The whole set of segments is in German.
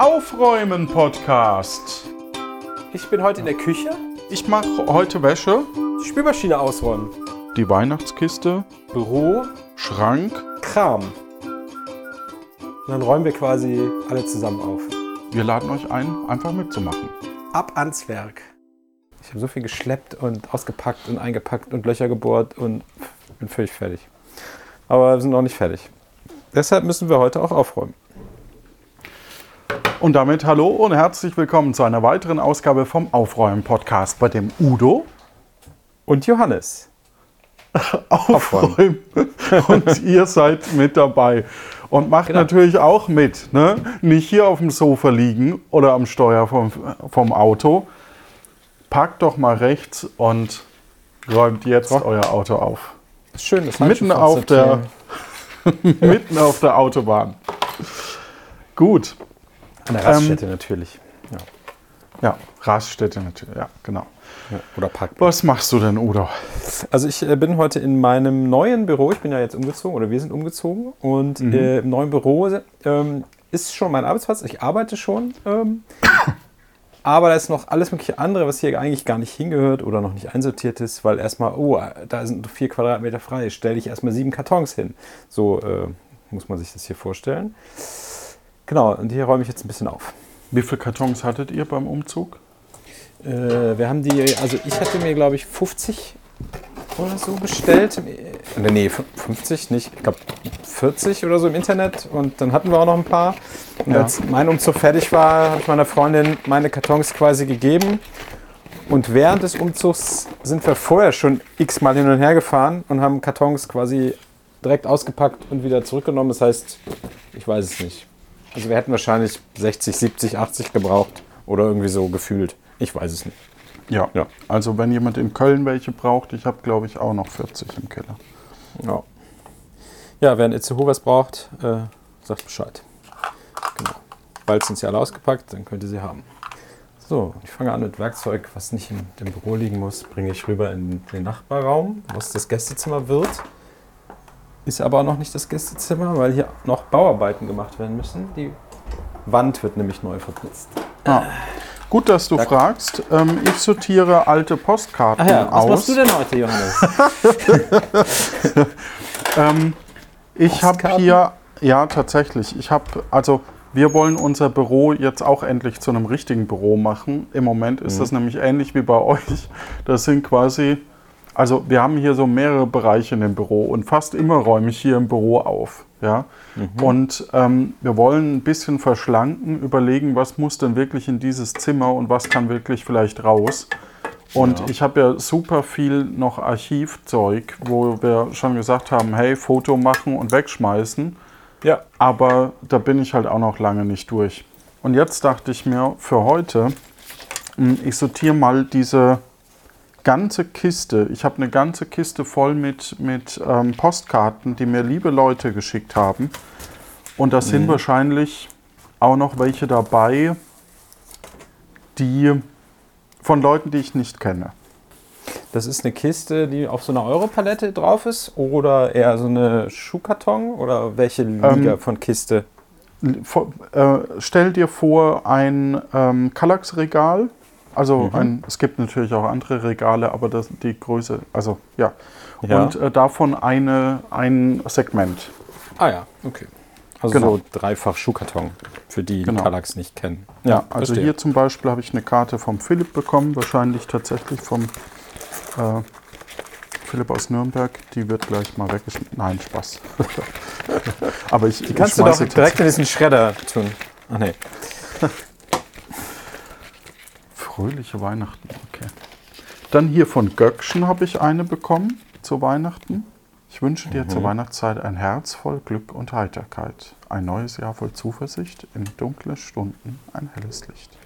Aufräumen Podcast. Ich bin heute in der Küche. Ich mache heute Wäsche, Die Spülmaschine ausräumen. die Weihnachtskiste, Büro, Schrank. Kram. Und dann räumen wir quasi alle zusammen auf. Wir laden euch ein, einfach mitzumachen. Ab ans Werk. Ich habe so viel geschleppt und ausgepackt und eingepackt und Löcher gebohrt und bin völlig fertig. Aber wir sind noch nicht fertig. Deshalb müssen wir heute auch aufräumen. Und damit hallo und herzlich willkommen zu einer weiteren Ausgabe vom Aufräumen Podcast, bei dem Udo Und Johannes. aufräumt und ihr seid mit dabei. Und macht Genau. natürlich auch mit. Ne? Nicht hier auf dem Sofa liegen oder am Steuer vom, vom Auto. Packt doch mal rechts und räumt jetzt euer Auto auf. Ist schön, das Mitten auf der, mitten auf der Autobahn. Gut. An der Raststätte natürlich. Ja. Ja, Raststätte natürlich. Ja, genau. Ja. Oder Parkplatz. Was machst du denn, Udo? Also ich äh, bin heute in meinem neuen Büro, ich bin ja jetzt umgezogen oder wir sind umgezogen und äh, im neuen Büro ähm, ist schon mein Arbeitsplatz, ich arbeite schon, ähm, aber da ist noch alles mögliche andere, was hier eigentlich gar nicht hingehört oder noch nicht einsortiert ist, weil erstmal, oh, da sind vier Quadratmeter frei, stelle ich erstmal sieben Kartons hin. So äh, muss man sich das hier vorstellen. Genau, und hier räume ich jetzt ein bisschen auf. Wie viele Kartons hattet ihr beim Umzug? Äh, wir haben die, also ich hatte mir, glaube ich, 50 oder so bestellt. Äh, Nee, 50 nicht. Ich glaube 40 oder so im Internet. Und dann hatten wir auch noch ein paar. Und Ja. als mein Umzug fertig war, habe ich meiner Freundin meine Kartons quasi gegeben. Und während des Umzugs sind wir vorher schon x-mal hin und her gefahren und haben Kartons quasi direkt ausgepackt und wieder zurückgenommen. Das heißt, ich weiß es nicht. Also wir hätten wahrscheinlich 60, 70, 80 gebraucht oder irgendwie so gefühlt. Ich weiß es nicht. Ja. Ja. Also wenn jemand in Köln welche braucht, ich habe glaube ich auch noch 40 im Keller. Ja, ja wer ein Itzehoe was braucht, äh, sagt Bescheid. Genau. Bald sind sie alle ausgepackt, dann könnt ihr sie haben. So, ich fange an mit Werkzeug, was nicht in dem Büro liegen muss, bringe ich rüber in den Nachbarraum, was das Gästezimmer wird. Ist aber auch noch nicht das Gästezimmer, weil hier noch Bauarbeiten gemacht werden müssen. Die Wand wird nämlich neu verputzt. Ah. Gut, dass du fragst. Ähm, ich sortiere alte Postkarten aus. denn heute, Johannes? Ähm, ich habe hier, ja tatsächlich, ich habe, also wir wollen unser Büro jetzt auch endlich zu einem richtigen Büro machen. Im Moment ist das nämlich ähnlich wie bei euch. Das sind quasi, also wir haben hier so mehrere Bereiche in dem Büro und fast immer räume ich hier im Büro auf. Ja? Und ähm, wir wollen ein bisschen verschlanken, überlegen, was muss denn wirklich in dieses Zimmer und was kann wirklich vielleicht raus. Und ich habe ja super viel noch Archivzeug, wo wir schon gesagt haben, hey, Foto machen und wegschmeißen. ja. Aber da bin ich halt auch noch lange nicht durch. Und jetzt dachte ich mir für heute, mh, ich sortiere mal diese ganze Kiste. Ich habe eine ganze Kiste voll mit, mit ähm, Postkarten, die mir liebe Leute geschickt haben. Und da sind wahrscheinlich auch noch welche dabei, die von Leuten, die ich nicht kenne. Das ist eine Kiste, die auf so einer Europalette drauf ist oder eher so eine Schuhkarton oder welche Liga Ähm, von Kiste? Äh, stell dir vor ein ähm, Kallax-Regal. Also ein, es gibt natürlich auch andere Regale, aber das, die Größe, also ja. Ja. Und äh, davon eine, ein Segment. Ah ja, okay. Also Genau. so dreifach Schuhkarton, für die, die Genau. Kallax nicht kennen. Ja, also verstehe. hier zum Beispiel habe ich eine Karte vom Philipp bekommen, wahrscheinlich tatsächlich vom äh, Philipp aus Nürnberg. Die wird gleich mal weggeschmissen. Nein, Spaß. aber ich, Die kannst ich du doch direkt in diesen Schredder tun. Ach nee. Fröhliche Weihnachten, okay. Dann hier von Göckchen habe ich eine bekommen zu Weihnachten. Ich wünsche dir zur Weihnachtszeit ein Herz voll Glück und Heiterkeit. Ein neues Jahr voll Zuversicht, in dunklen Stunden ein helles Licht.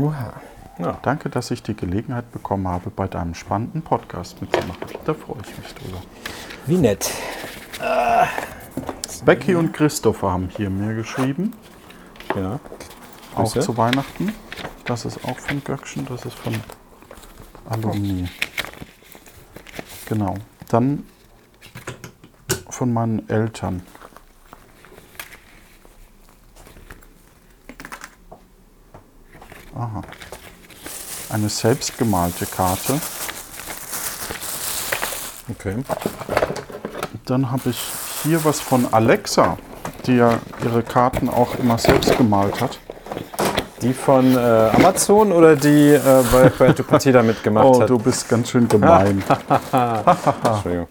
Oha. Ja. Danke, dass ich die Gelegenheit bekommen habe, bei deinem spannenden Podcast mitzumachen. Da freue ich mich drüber. Wie nett. Becky und Christopher haben hier mir geschrieben, Ja. auch Grüße. zu Weihnachten. Das ist auch von Göckchen, das ist von Alumni. Genau. Dann von meinen Eltern. Aha. Eine selbstgemalte Karte. Okay. Dann habe ich hier was von Alexa, die ja ihre Karten auch immer selbst gemalt hat. Die von äh, Amazon oder die äh, bei Puerto Partida mitgemacht Oh, hat? du bist ganz schön gemein. Entschuldigung.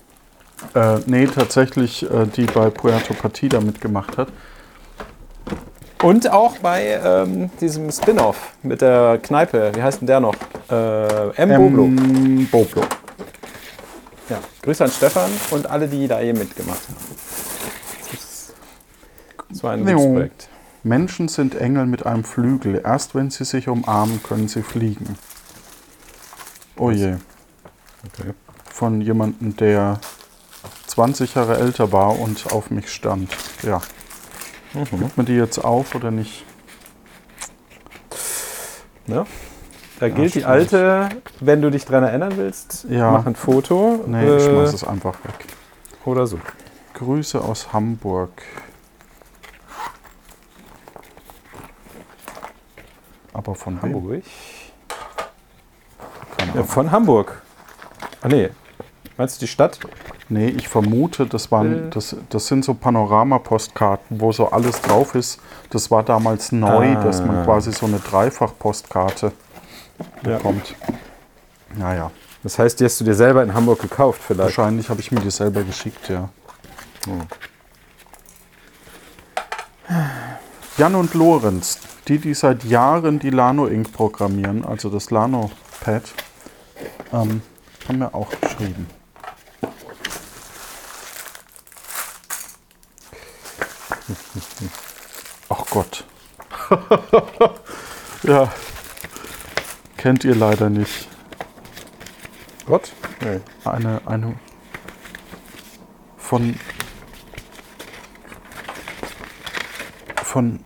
äh, nee, tatsächlich, äh, die bei Puerto Partida mitgemacht hat. Und auch bei ähm, diesem Spin-off mit der Kneipe. Wie heißt denn der noch? Äh, M. Boblo. Ähm, Boblo. Ja. Grüße an Stefan und alle, die da eben mitgemacht haben. Das ist- Das war ein gutes. Projekt. Menschen sind Engel mit einem Flügel. Erst wenn sie sich umarmen, können sie fliegen. Oh je. Okay. Von jemandem, der 20 Jahre älter war und auf mich stand. Ja. Mhm. Gibt man die jetzt auf oder nicht? Ja. Da gilt die alte, wenn du dich dran erinnern willst, Ja. mach ein Foto Nee, ich äh, schmeiß es einfach weg. oder so. Grüße aus Hamburg. Aber von wem? Hamburg. Keine Ja, von Hamburg. Ah nee. Meinst du die Stadt? Nee, ich vermute, das, waren, Äh. das, das sind so Panorama-Postkarten, wo so alles drauf ist. Das war damals neu, Ah. dass man quasi so eine Dreifach-Postkarte Ja. bekommt. Naja, Das heißt, die hast du dir selber in Hamburg gekauft vielleicht. wahrscheinlich habe ich mir die selber geschickt, ja. Jan und Lorenz, die, die seit Jahren die Lano Ink programmieren, also das Lano Pad, ähm, haben mir auch geschrieben. Ach Gott. ja, kennt ihr leider nicht. Gott? Nee. Eine, eine von von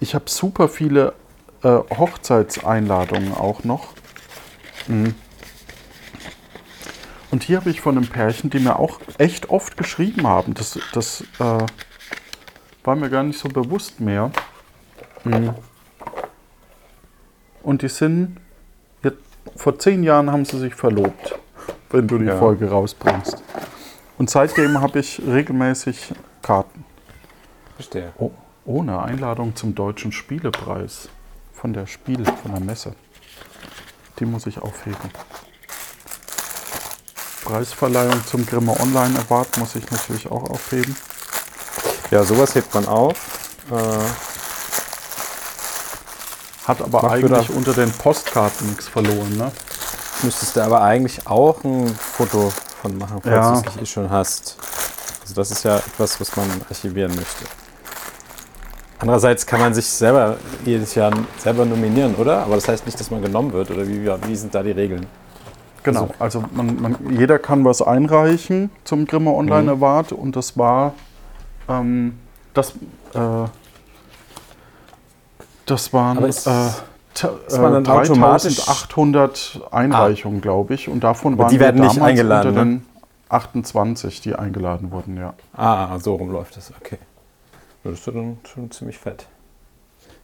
ich habe super viele äh, Hochzeitseinladungen auch noch. Mhm. Und hier habe ich von einem Pärchen, die mir auch echt oft geschrieben haben. Das, das äh, war mir gar nicht so bewusst mehr. Mhm. Und die sind, jetzt, vor zehn Jahren haben sie sich verlobt, wenn du die Ja. Folge rausbringst. Und seitdem habe ich regelmäßig Karten. Verstehe. Oh, ohne Einladung zum Deutschen Spielepreis von der Spiel, von der Messe. Die muss ich aufheben. Preisverleihung zum Grimme Online Award muss ich natürlich auch aufheben. Ja, sowas hebt man auf. Äh, Hat aber eigentlich unter den Postkarten nichts verloren, ne? müsstest du aber eigentlich auch ein Foto von machen, falls Ja. du es nicht eh schon hast. Also das ist ja etwas, was man archivieren möchte. Andererseits kann man sich selber jedes Jahr selber nominieren, oder? Aber das heißt nicht, dass man genommen wird. Oder wie, wie sind da die Regeln? Genau, also man, man, jeder kann was einreichen zum Grimme Online Mhm. Award und das war ähm, das, äh, das waren äh, äh, automatisch- 3800 Einreichungen, glaube ich, und davon Aber waren die werden nicht eingeladen, unter ne? den 28, die eingeladen wurden, ja. Ah, so rum läuft das. Okay. Das ist ja dann schon ziemlich fett.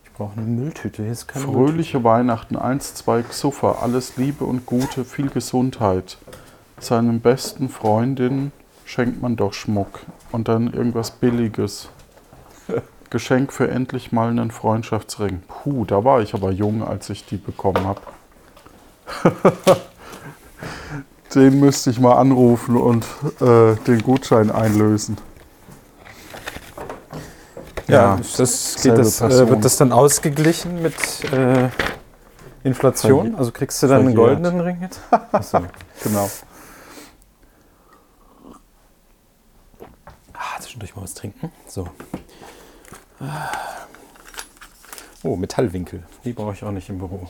Ich brauche eine Mülltüte. Hier ist keine Fröhliche Weihnachten, 1, 2 Xuffer, alles Liebe und Gute, viel Gesundheit. Seinen besten Freundinnen schenkt man doch Schmuck und dann irgendwas Billiges. Geschenk für endlich mal einen Freundschaftsring. Puh, da war ich aber jung, als ich die bekommen habe. den müsste ich mal anrufen und äh, den Gutschein einlösen. Ja, Ja, das, das, äh, wird das dann ausgeglichen mit äh, Inflation? Also kriegst du dann einen goldenen Ring jetzt? Achso. Genau. Ah, zwischendurch mal was trinken. So. Oh, Metallwinkel. Die brauche ich auch nicht im Büro.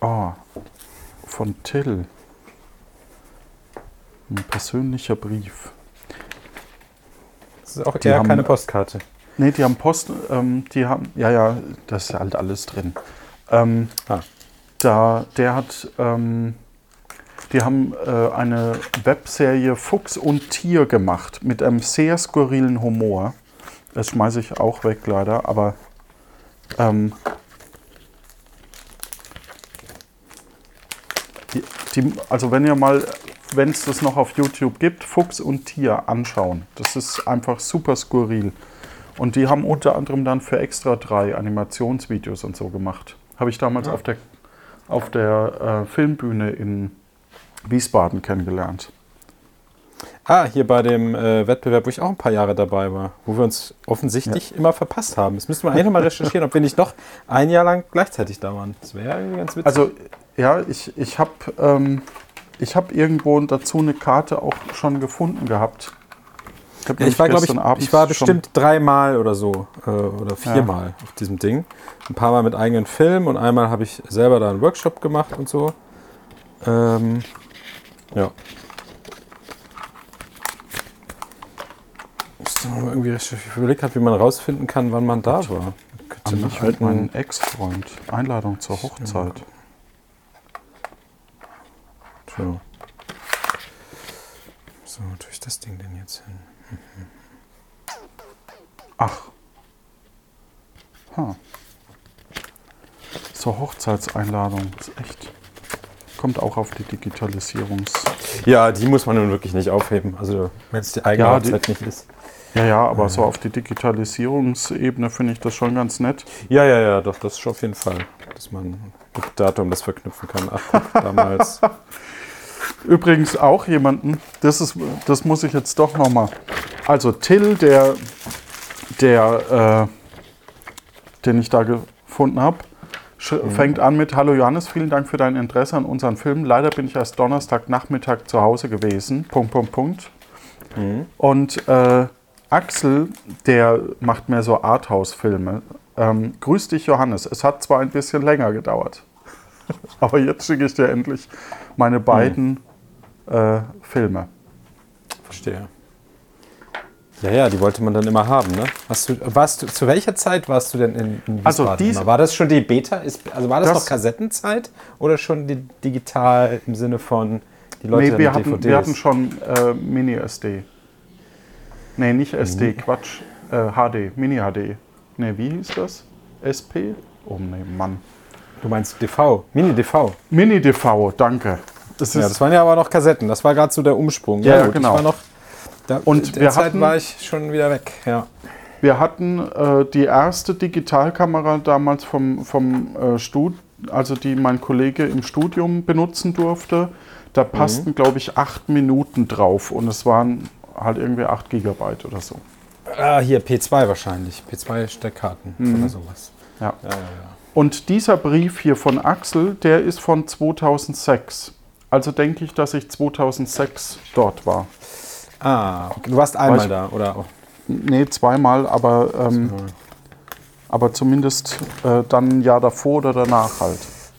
Ah, von Till. Ein persönlicher Brief. Das ist auch Die eher keine Postkarte. Nee, die haben Post, ähm, die haben, ja, ja, das ist halt alles drin. Ähm, Ah. da, der hat, ähm, die haben äh, eine Webserie Fuchs und Tier gemacht mit einem sehr skurrilen Humor. Das schmeiße ich auch weg leider, aber ähm, Die, die, also wenn ihr mal, wenn es das noch auf YouTube gibt, Fuchs und Tier anschauen. Das ist einfach super skurril. Und die haben unter anderem dann für extra drei Animationsvideos und so gemacht. Habe ich damals auf der, auf der äh, Filmbühne in Wiesbaden kennengelernt. Ah, hier bei dem äh, Wettbewerb, wo ich auch ein paar Jahre dabei war, wo wir uns offensichtlich immer verpasst haben. Das müssen wir eigentlich noch mal recherchieren, ob wir nicht noch ein Jahr lang gleichzeitig da waren. Das wäre ganz witzig. Also ja, ich, ich habe ähm, ich hab irgendwo dazu eine Karte auch schon gefunden gehabt. Hab Ja, ich war, glaube ich, ich war bestimmt dreimal oder so äh, oder viermal auf diesem Ding. Ein paar Mal mit eigenen Filmen und einmal habe ich selber da einen Workshop gemacht und so. Ähm, ja. Müsste man irgendwie. Ich überlegt habe, wie man rausfinden kann, wann man da war. An mich mit alten- meinem Ex-Freund. Einladung zur Hochzeit. So. So, wo tue ich das Ding denn jetzt hin? Ach. Ha. Zur Hochzeitseinladung. Ist echt. Kommt auch auf die Digitalisierungs. Ja, die muss man nun wirklich nicht aufheben. Also, wenn es die eigene Ja, die- Hochzeit nicht ist. Ja, ja, aber so auf die Digitalisierungsebene finde ich das schon ganz nett. Ja, ja, ja, doch, das ist auf jeden Fall. Dass man mit Datum das verknüpfen kann. Ach, damals. Übrigens auch jemanden, das, ist, das muss ich jetzt doch nochmal. Also Till, der, der äh, den ich da gefunden habe, fängt an mit Hallo Johannes, vielen Dank für dein Interesse an unseren Filmen. Leider bin ich erst Donnerstagnachmittag zu Hause gewesen. Punkt, Punkt, Punkt. Und äh, Axel, der macht mehr so Arthouse-Filme. Ähm, grüß dich, Johannes. Es hat zwar ein bisschen länger gedauert, aber jetzt schicke ich dir endlich meine beiden äh, Filme. Verstehe. Ja, ja, die wollte man dann immer haben, ne? Hast du, warst du, zu welcher Zeit warst du denn in, in Also Wiesbaden diese- immer? War das schon die Beta? Ist, also war das, Das- noch Kassettenzeit oder schon die, digital im Sinne von die Leute nee, wir hatten, DVDs? wir hatten schon äh, Mini-SD. Nee, nicht SD, Quatsch. Äh, HD, Mini-HD. Nee, wie hieß das? SP? Oh nee, Mann. du meinst DV, Mini-DV. Mini-DV, danke. Das Ja, das waren ja aber noch Kassetten. Das war gerade so der Umsprung. Ja, ja, gut, genau. Da, Und in der wir Zeit hatten- war ich schon wieder weg. Ja. Wir hatten äh, die erste Digitalkamera damals vom, vom äh, Stud also die mein Kollege im Studium benutzen durfte. Da passten, glaube ich, acht Minuten drauf und es waren halt irgendwie acht Gigabyte oder so. Ah, hier P2 wahrscheinlich. P2-Steckkarten oder sowas. Ja. Ja, ja, ja. Und dieser Brief hier von Axel, der ist von 2006. Also denke ich, dass ich 2006 dort war. Ah, okay. du warst einmal Weiß- da, oder? auch? Nee, zweimal, aber, ähm, aber zumindest äh, dann ein Jahr davor oder danach halt.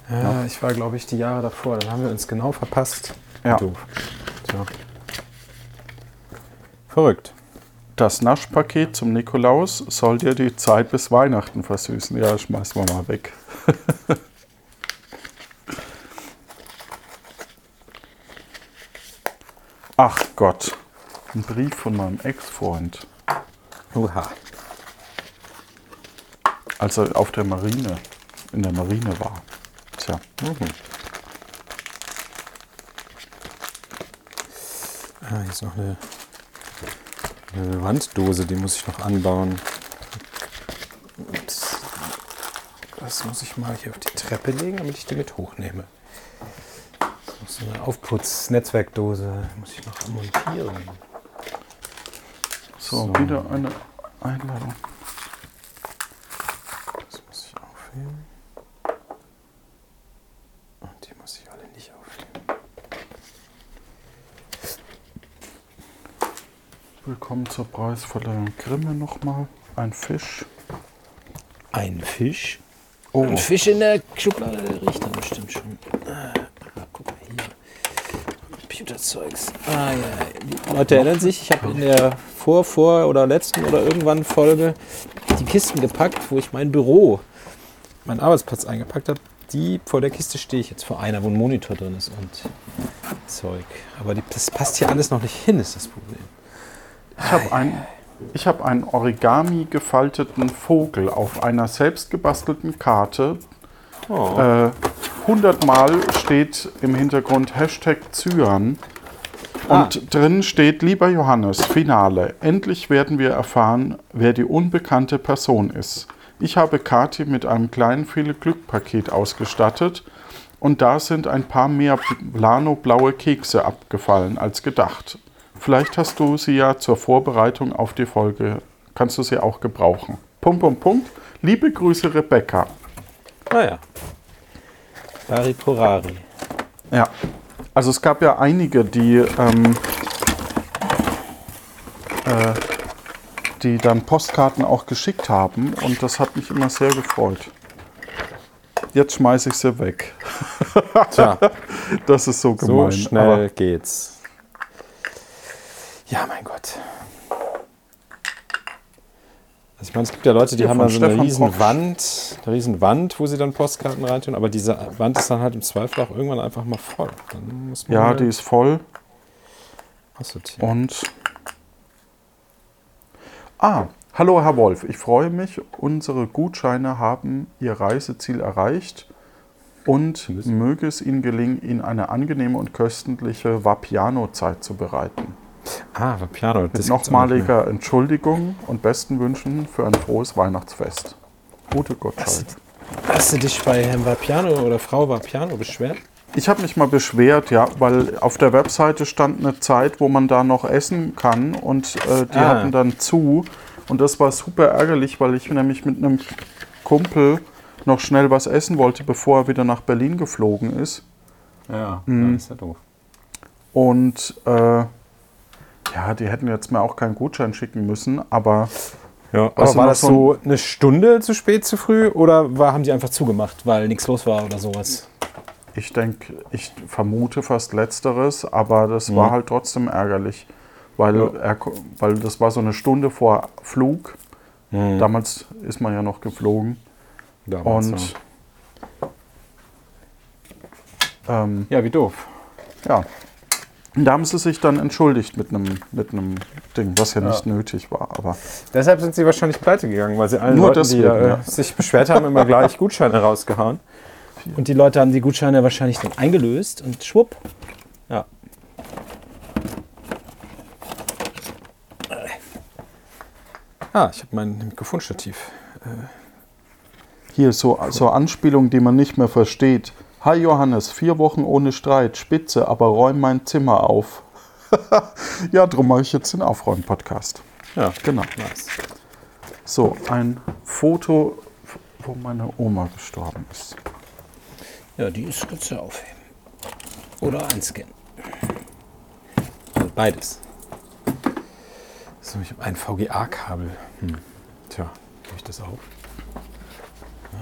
Ja, ich war, glaube ich, die Jahre davor. Dann haben wir uns genau verpasst. Ja. Doof. Tja. Verrückt. Das Naschpaket zum Nikolaus soll dir die Zeit bis Weihnachten versüßen. Ja, schmeißen wir mal weg. Ach Gott, ein Brief von meinem Ex-Freund, Uha. als er auf der Marine, in der Marine war. Tja, Ah, hier ist noch eine, eine Wanddose, die muss ich noch anbauen. Ups. Das muss ich mal hier auf die Treppe legen, damit ich die mit hochnehme. Das ist eine Aufputz-Netzwerkdose. Muss ich noch montieren. So, So. wieder eine Einladung. Das muss ich aufheben. Und die muss ich alle nicht aufheben. Willkommen zur Preisverleihung Grimme nochmal. Ein Fisch. Ein Fisch? Oh, Ein Fisch in der Schublade, der riecht dann bestimmt schon. Ah, guck mal hier. Computerzeugs. Ah, ja. Die Leute erinnern sich, ich habe in der vor, vor oder letzten oder irgendwann Folge die Kisten gepackt, wo ich mein Büro, meinen Arbeitsplatz eingepackt habe. Die vor der Kiste stehe ich jetzt vor einer, wo ein Monitor drin ist und Zeug. Aber die, das passt hier alles noch nicht hin, ist das Problem. Ich habe ein, ich hab einen Origami gefalteten Vogel auf einer selbst gebastelten Karte Oh. äh, hundertmal steht im Hintergrund Hashtag Cyan. Und drin steht, lieber Johannes, Finale. Endlich werden wir erfahren, wer die unbekannte Person ist. Ich habe Kati mit einem kleinen viele Glück-Paket ausgestattet und da sind ein paar mehr Plano-blaue Kekse abgefallen als gedacht. Vielleicht hast du sie ja zur Vorbereitung auf die Folge, kannst du sie auch gebrauchen. Punkt, Punkt, Punkt. Liebe Grüße, Rebecca. Naja. Dari Porari. Ja. Also es gab ja einige, die, ähm, äh, die dann Postkarten auch geschickt haben und das hat mich immer sehr gefreut. Jetzt schmeiße ich sie weg. Tja, Das ist so so gemein. schnell aber geht's. Ja, mein Gott. Also ich meine, es gibt ja Leute, die haben dann so eine riesen Koch. Wand, eine riesen Wand, wo sie dann Postkarten reintun, aber diese Wand ist dann halt im Zweifel auch irgendwann einfach mal voll. Dann muss man ja, halt die ist voll und. Ah, hallo Herr Wolf, ich freue mich. Unsere Gutscheine haben ihr Reiseziel erreicht und möge es Ihnen gelingen, Ihnen eine angenehme und köstliche Vapiano-Zeit zu bereiten. Ah, war Piano. Mit nochmaliger Entschuldigung und besten Wünschen für ein frohes Weihnachtsfest. Gute Gottschalk. Hast du dich bei Herrn Vapiano oder Frau Vapiano beschwert? Ich habe mich mal beschwert, ja, weil auf der Webseite stand eine Zeit, wo man da noch essen kann und äh, die Ah. hatten dann zu. Und das war super ärgerlich, weil ich nämlich mit einem Kumpel noch schnell was essen wollte, bevor er wieder nach Berlin geflogen ist. Ja, Mhm. das ist ja doof. Und äh, ja, die hätten jetzt mir auch keinen Gutschein schicken müssen, aber Ja, aber war das so eine Stunde zu spät, zu früh oder war, haben die einfach zugemacht, weil nichts los war oder sowas? ich denke, ich vermute fast letzteres, aber das war halt trotzdem ärgerlich, weil, Ja. er, weil das war so eine Stunde vor Flug. Damals ist man ja noch geflogen. Damals, Und ähm, ja. ja, wie doof. ja. Und da haben sie sich dann entschuldigt mit einem mit einem Ding, was ja, nicht nötig war. Aber Deshalb sind sie wahrscheinlich pleite gegangen, weil sie allen Nur Leuten, die deswegen, äh, ja. sich beschwert haben, immer gleich Gutscheine rausgehauen. Und die Leute haben die Gutscheine wahrscheinlich dann eingelöst und schwupp. Ja. Ah, ich habe mein Mikrofonstativ. hier so, so Anspielungen, die man nicht mehr versteht. Hi Johannes, vier Wochen ohne Streit, spitze, aber räum mein Zimmer auf. ja, drum mache ich jetzt den Aufräumen-Podcast. Ja, Genau. nice. So, ein Foto, wo meine Oma gestorben ist. Ja, die ist gut zu aufheben. Oder einscannen. Also beides. So, ich habe ein VGA-Kabel. Hm. Tja, kriege ich das auf?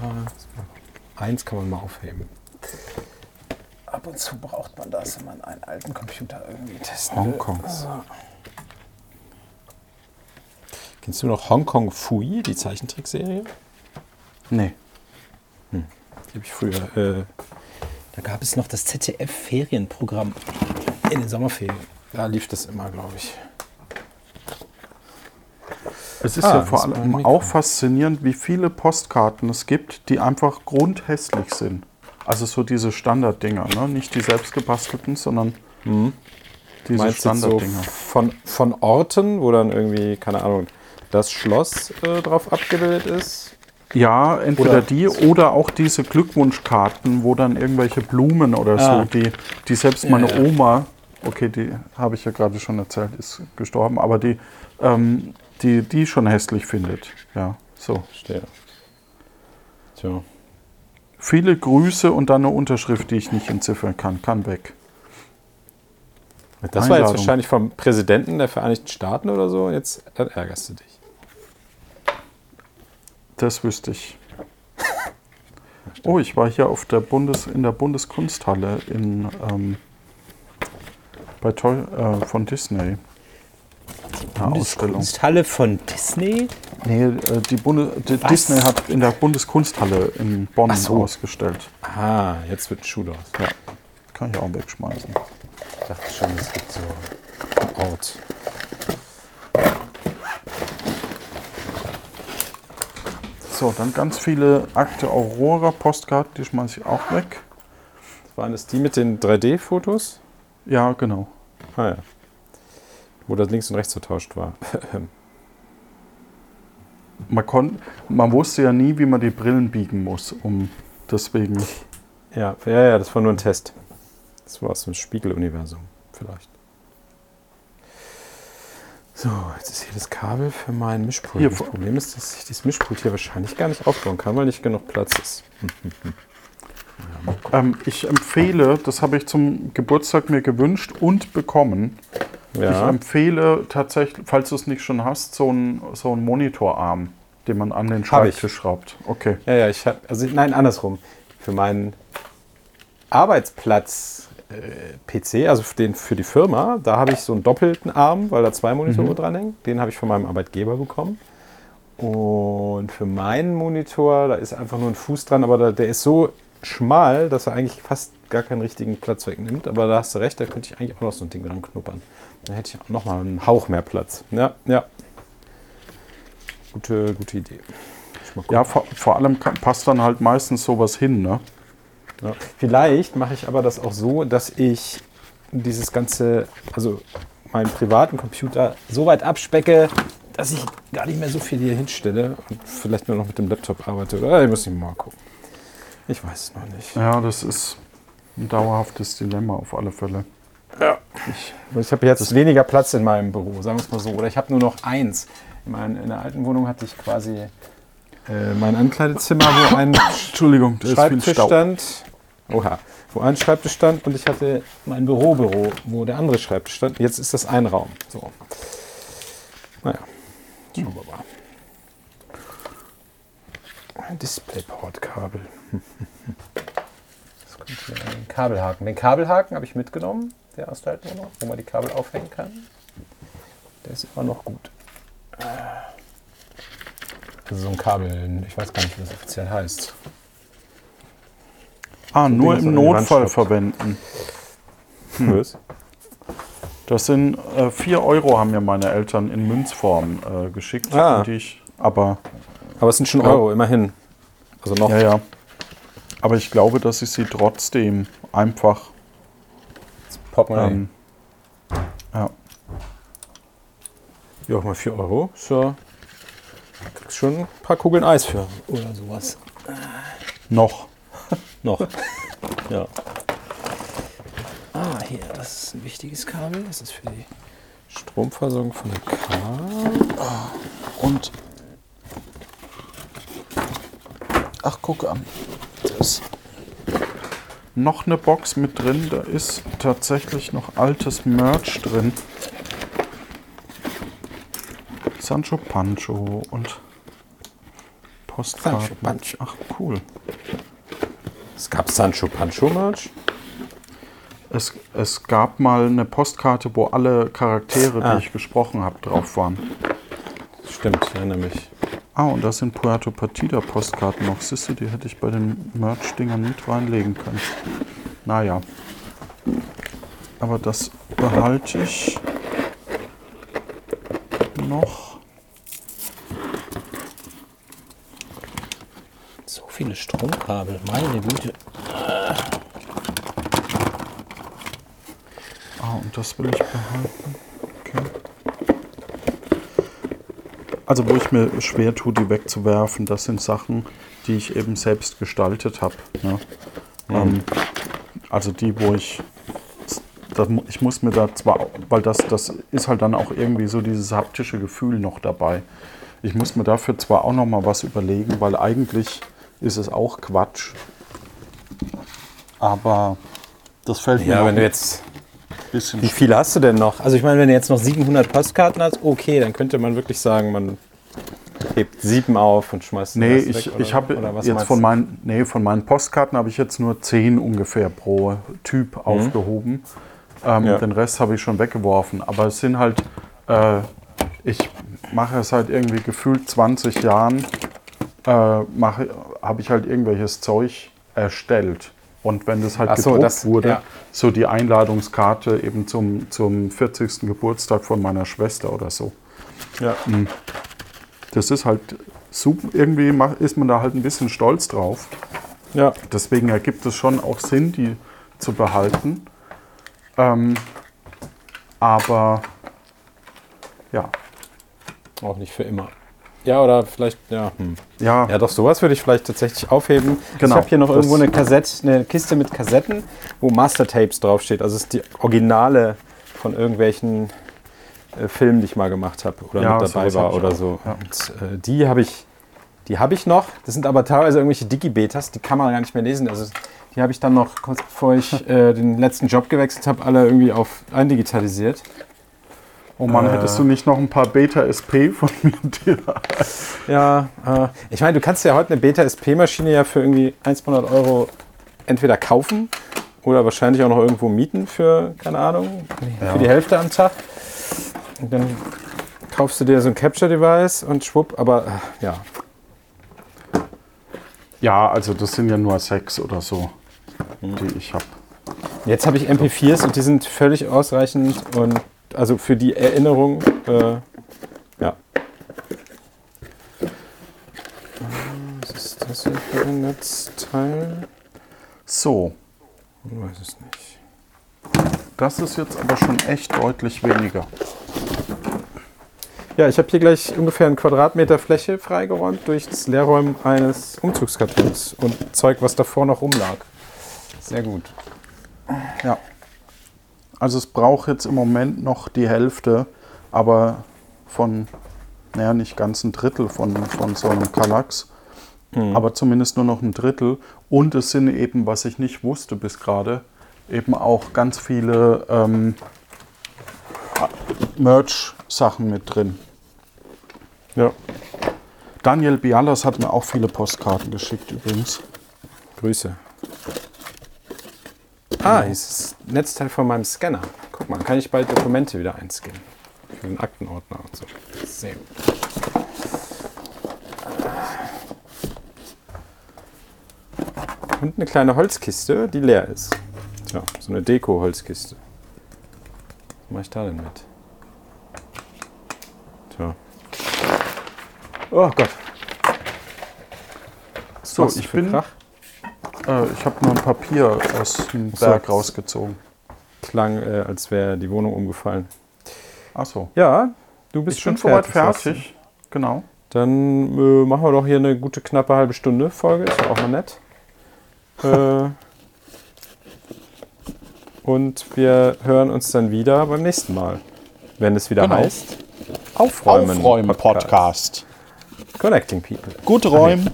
Ja, eins kann man mal aufheben. Ab und zu braucht man das, wenn man einen alten Computer irgendwie testen will. Hongkongs. Kennst du noch Hong Kong Fui, die Zeichentrickserie? Nee. Die habe ich früher. Äh, Da gab es noch das ZDF-Ferienprogramm in den Sommerferien. da lief das immer, glaube ich. Es ist Ah, ja vor allem auch faszinierend, wie viele Postkarten es gibt, die einfach grundhässlich sind. Also so diese Standarddinger, ne? nicht die selbstgebastelten, sondern diese Mhm. Meinst du jetzt so Standarddinger. von, von Orten, wo dann irgendwie, keine Ahnung, das Schloss äh, drauf abgebildet ist? Ja, entweder Oder- die oder auch diese Glückwunschkarten, wo dann irgendwelche Blumen oder Ah. so, die, die selbst meine Ja, ja. Oma, okay, die habe ich ja gerade schon erzählt, ist gestorben, aber die, ähm, die, die schon hässlich findet. Ja, so. Verstehe. Tja. Viele Grüße und dann eine Unterschrift, die ich nicht entziffern kann. Kann weg. Das war jetzt Einladung. wahrscheinlich vom Präsidenten der Vereinigten Staaten oder so. Jetzt ärgerst du dich. Das wüsste ich. Oh, ich war hier auf der Bundes, in der Bundeskunsthalle in, ähm, bei Toy, äh, von Disney. Eine Ausstellung. Kunsthalle von Disney. Nee, äh, die Bunde, die? Disney hat in der Bundeskunsthalle in Bonn Ach so. ausgestellt. Ah, jetzt wird ein Schuh draus. Ja, kann ich auch wegschmeißen. Ich dachte schon, es gibt so Ort. So, dann ganz viele Akte Aurora Postkarten, die schmeiße ich auch weg. Waren das die mit den 3D-Fotos? Ja, genau. Ah ja. Wo das links und rechts vertauscht war. Man, kon, man wusste ja nie, wie man die Brillen biegen muss, um deswegen. ja, ja, ja, das war nur ein Test. Das war aus dem Spiegeluniversum, vielleicht. So, jetzt ist hier das Kabel für meinen Mischpult. Hier, das Problem ist, dass ich dieses Mischpult hier wahrscheinlich gar nicht aufbauen kann, weil nicht genug Platz ist. Ähm, ich empfehle, das habe ich zum Geburtstag mir gewünscht und bekommen. Ich Ja, empfehle tatsächlich, falls du es nicht schon hast, so einen so einen Monitorarm, den man an den ich. Schreibtisch schraubt. Okay. ja, ja ich habe, also nein, andersrum. Für meinen Arbeitsplatz äh, PC, also für, den, für die Firma, da habe ich so einen doppelten Arm, weil da zwei Monitore dranhängen. Den habe ich von meinem Arbeitgeber bekommen. Und für meinen Monitor, da ist einfach nur ein Fuß dran, aber da, der ist so schmal, dass er eigentlich fast gar keinen richtigen Platz wegnimmt. Aber da hast du recht, da könnte ich eigentlich auch noch so ein Ding dran knuppern. Dann hätte ich auch noch mal einen Hauch mehr Platz. Ja, ja. Gute, gute Idee. Ich. Ja, vor, vor allem kann, passt dann halt meistens sowas hin, ne? Ja. Vielleicht mache ich aber das auch so, dass ich dieses ganze, also meinen privaten Computer so weit abspecke, dass ich gar nicht mehr so viel hier hinstelle und vielleicht nur noch mit dem Laptop arbeite. Oder ich muss nicht mal gucken. Ich weiß es noch nicht. Ja, das ist ein dauerhaftes Dilemma auf alle Fälle. Ich, ich habe jetzt weniger Platz in meinem Büro, sagen wir es mal so. Oder ich habe nur noch eins. In, mein, in der alten Wohnung hatte ich quasi äh, mein Ankleidezimmer, wo ein Entschuldigung, da ist viel Schreibtisch stand. Oha. Wo ein Schreibtisch stand und ich hatte mein Bürobüro, wo der andere Schreibtisch stand. Jetzt ist das ein Raum. So. Naja, schauen wir mal. Ein Displayport-Kabel. Das kommt hier an den Kabelhaken. Den Kabelhaken habe ich mitgenommen, der aus der alten Wohnung, wo man die Kabel aufhängen kann. Der ist immer noch gut. Das ist so ein Kabel, ich weiß gar nicht, wie das offiziell heißt. Ah, nur Ding, das im Notfall verwenden. Was? Das sind äh, 4 Euro, haben mir meine Eltern in Münzform äh, geschickt. Ah. Ich, aber, Aber es sind schon. Euro, immerhin. Also noch. ja, ja. Aber ich glaube, dass ich sie trotzdem einfach. Portemonnaie. Ähm, ja. ja, auch mal 4 Euro. So. Kriegst schon ein paar Kugeln Eis für. Oder sowas. Noch. Noch. ja. Ah, hier, das ist ein wichtiges Kabel. Das ist für die Stromversorgung von der Car. Und. Ach, guck an. Da ist noch eine Box mit drin. Da ist tatsächlich noch altes Merch drin. Sancho Pancho und Postkarten. Sancho Pancho. Ach, cool. Es gab Sancho Pancho Merch. Es, es gab mal eine Postkarte, wo alle Charaktere, Ah. die ich gesprochen habe, drauf waren. Stimmt, ich erinnere mich. Ah, und da sind Puerto Partida Postkarten noch. Siehst du, die hätte ich bei den Merch-Dingern mit reinlegen können. Naja. Aber das behalte ich noch. So viele Stromkabel, meine Güte. Ah, und das will ich behalten. Okay. Also, wo ich mir schwer tue, die wegzuwerfen, das sind Sachen, die ich eben selbst gestaltet habe. Ne? Ähm, also die, wo ich. Das, ich muss mir da zwar, weil das, das ist halt dann auch irgendwie so dieses haptische Gefühl noch dabei. Ich muss mir dafür zwar auch noch mal was überlegen, weil eigentlich ist es auch Quatsch. Aber das fällt mir Ja, wenn du jetzt. Bisschen Wie viele hast du denn noch? Also, ich meine, wenn du jetzt noch 700 Postkarten hast, okay, dann könnte man wirklich sagen, man hebt sieben auf und schmeißt den Nee, Rest ich, weg, oder- ich habe jetzt von meinen, nee, von meinen Postkarten habe ich jetzt nur zehn ungefähr pro Typ aufgehoben. Ähm, Mhm. Ja. Den Rest habe ich schon weggeworfen. Aber es sind halt, äh, ich mache es seit irgendwie gefühlt 20 Jahren, äh, habe ich halt irgendwelches Zeug erstellt. Und wenn das halt so, gedruckt das- wurde, ja. so die Einladungskarte eben zum, zum 40. Geburtstag von meiner Schwester oder so. Ja. Das ist halt super, irgendwie ist man da halt ein bisschen stolz drauf. ja. Deswegen ergibt es schon auch Sinn, die zu behalten. Ähm, aber ja, Auch nicht für immer. Ja, oder vielleicht, ja. Hm. ja, Ja, doch, sowas würde ich vielleicht tatsächlich aufheben. Genau, Ich habe hier noch irgendwo eine Kassette, eine Kiste mit Kassetten, wo Mastertapes draufsteht. Also es ist die Originale von irgendwelchen äh, Filmen, die ich mal gemacht habe oder Ja, mit dabei war oder auch, so. ja. Und äh, die habe ich, die habe ich noch. Das sind aber teilweise irgendwelche Digibetas, die kann man gar nicht mehr lesen. Also die habe ich dann noch kurz bevor ich äh, den letzten Job gewechselt habe, alle irgendwie auf eindigitalisiert. Oh Mann, Äh. hättest du nicht noch ein paar Beta-SP von mir dir? Ja, äh, ich meine, du kannst ja heute eine Beta-SP-Maschine ja für irgendwie 100 Euro entweder kaufen oder wahrscheinlich auch noch irgendwo mieten für, keine Ahnung, für die Hälfte am Tag. Und dann kaufst du dir so ein Capture-Device und schwupp, aber äh, ja. Ja, also das sind ja nur sechs oder so, die ich habe. Jetzt habe ich MP4s und die sind völlig ausreichend und also für die Erinnerung, äh, ja. Was ist das hier für ein Netzteil? So, Ich weiß es nicht. das ist jetzt aber schon echt deutlich weniger. Ja, ich habe hier gleich ungefähr einen Quadratmeter Fläche freigeräumt durch das Leerräumen eines Umzugskartons und Zeug, was davor noch rumlag. Sehr gut. Ja. Also es braucht jetzt im Moment noch die Hälfte, aber von, naja, nicht ganz ein Drittel von, von so einem Kallax, aber zumindest nur noch ein Drittel. Und es sind eben, was ich nicht wusste bis gerade, eben auch ganz viele ähm, Merch-Sachen mit drin. Ja, Daniel Bialas hat mir auch viele Postkarten geschickt übrigens. Grüße. Ah, hier ist das Netzteil von meinem Scanner. Guck mal, kann ich bald Dokumente wieder einscannen. Für den Aktenordner und so. Gut. Und eine kleine Holzkiste, die leer ist. Tja, so eine Deko-Holzkiste. Was mache ich da denn mit? Tja. Oh Gott. So, ich bin, Krach? Äh, ich habe nur ein Papier aus dem so. Berg rausgezogen. Klang, äh, als wäre die Wohnung umgefallen. Achso. Ja, du bist Ich schon bin soweit du. fertig. Genau. Dann äh, machen wir doch hier eine gute knappe halbe Stunde Folge. Ist ja auch mal nett. äh, und wir hören uns dann wieder beim nächsten Mal, wenn es wieder Genau. heißt Aufräumen, Aufräumen-Podcast. Connecting People. Gut räumen.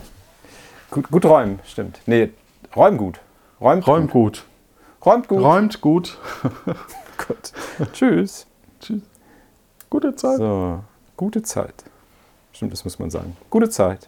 Gut, gut räumen, stimmt. Nee, räum gut. Räumt, Räumt gut. Räumt gut. Räumt gut. gut. Tschüss. Tschüss. Gute Zeit. So, gute Zeit. Stimmt, das muss man sagen. Gute Zeit.